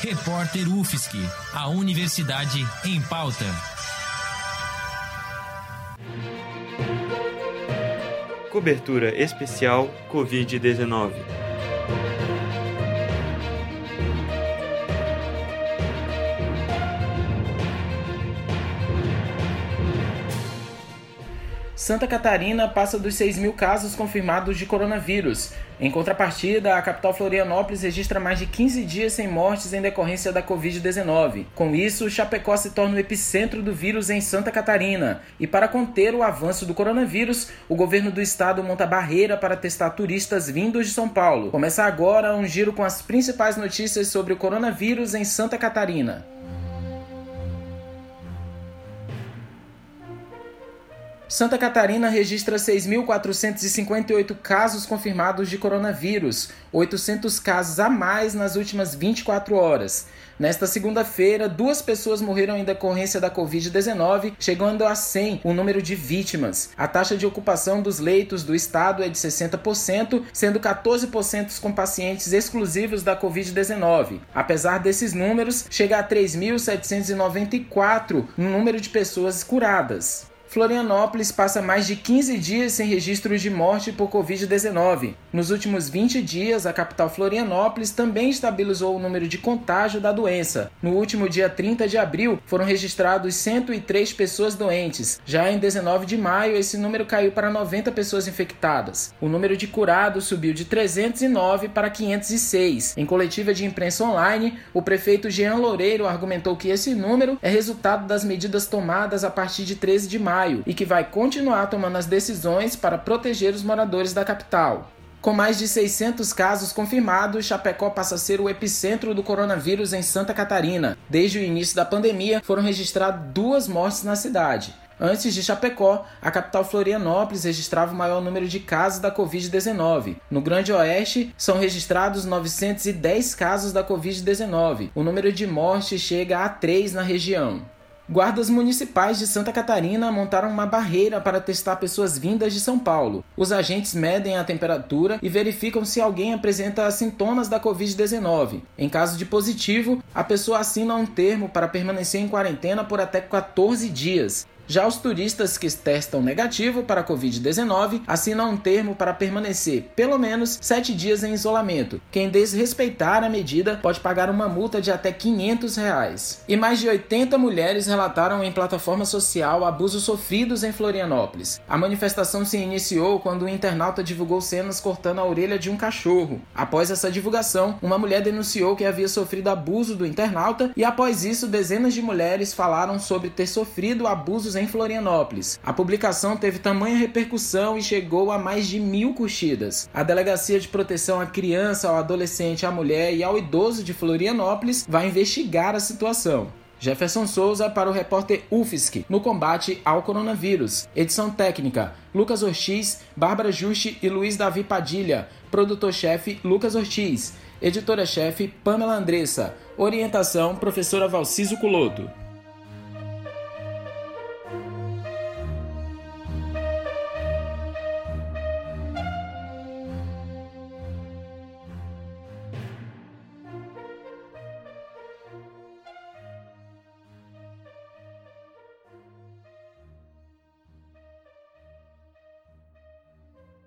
Repórter UFSC, a Universidade em Pauta. Cobertura especial Covid-19. Santa Catarina passa dos 6 mil casos confirmados de coronavírus. Em contrapartida, a capital Florianópolis registra mais de 15 dias sem mortes em decorrência da Covid-19. Com isso, Chapecó se torna o epicentro do vírus em Santa Catarina. E para conter o avanço do coronavírus, o governo do estado monta barreira para testar turistas vindos de São Paulo. Começa agora um giro com as principais notícias sobre o coronavírus em Santa Catarina. Santa Catarina registra 6.458 casos confirmados de coronavírus, 800 casos a mais nas últimas 24 horas. Nesta segunda-feira, duas pessoas morreram em decorrência da Covid-19, chegando a 100 o número de vítimas. A taxa de ocupação dos leitos do estado é de 60%, sendo 14% com pacientes exclusivos da Covid-19. Apesar desses números, chega a 3.794 no número de pessoas curadas. Florianópolis passa mais de 15 dias sem registros de morte por Covid-19. Nos últimos 20 dias, a capital Florianópolis também estabilizou o número de contágio da doença. No último dia 30 de abril, foram registrados 103 pessoas doentes. Já em 19 de maio, esse número caiu para 90 pessoas infectadas. O número de curados subiu de 309 para 506. Em coletiva de imprensa online, o prefeito Jean Loureiro argumentou que esse número é resultado das medidas tomadas a partir de 13 de maio maio e que vai continuar tomando as decisões para proteger os moradores da capital. Com mais de 600 casos confirmados, Chapecó passa a ser o epicentro do coronavírus em Santa Catarina. Desde o início da pandemia, foram registradas duas mortes na cidade. Antes de Chapecó, a capital Florianópolis registrava o maior número de casos da Covid-19. No Grande Oeste, são registrados 910 casos da Covid-19. O número de mortes chega a 3 na região. Guardas municipais de Santa Catarina montaram uma barreira para testar pessoas vindas de São Paulo. Os agentes medem a temperatura e verificam se alguém apresenta sintomas da Covid-19. Em caso de positivo, a pessoa assina um termo para permanecer em quarentena por até 14 dias. Já os turistas que testam negativo para a Covid-19 assinam um termo para permanecer pelo menos 7 dias em isolamento. Quem desrespeitar a medida pode pagar uma multa de até 500 reais. E mais de 80 mulheres relataram em plataforma social abusos sofridos em Florianópolis. A manifestação se iniciou quando o internauta divulgou cenas cortando a orelha de um cachorro. Após essa divulgação, uma mulher denunciou que havia sofrido abuso do internauta e após isso dezenas de mulheres falaram sobre ter sofrido abusos em Florianópolis. A publicação teve tamanha repercussão e chegou a mais de mil curtidas. A Delegacia de Proteção à Criança, ao Adolescente, à Mulher e ao Idoso de Florianópolis vai investigar a situação. Jefferson Souza para o repórter UFSC no combate ao coronavírus. Edição técnica: Lucas Ortiz, Bárbara Juste e Luiz Davi Padilha. Produtor-chefe: Lucas Ortiz. Editora-chefe: Pamela Andressa. Orientação: Professora Valciso Culoto.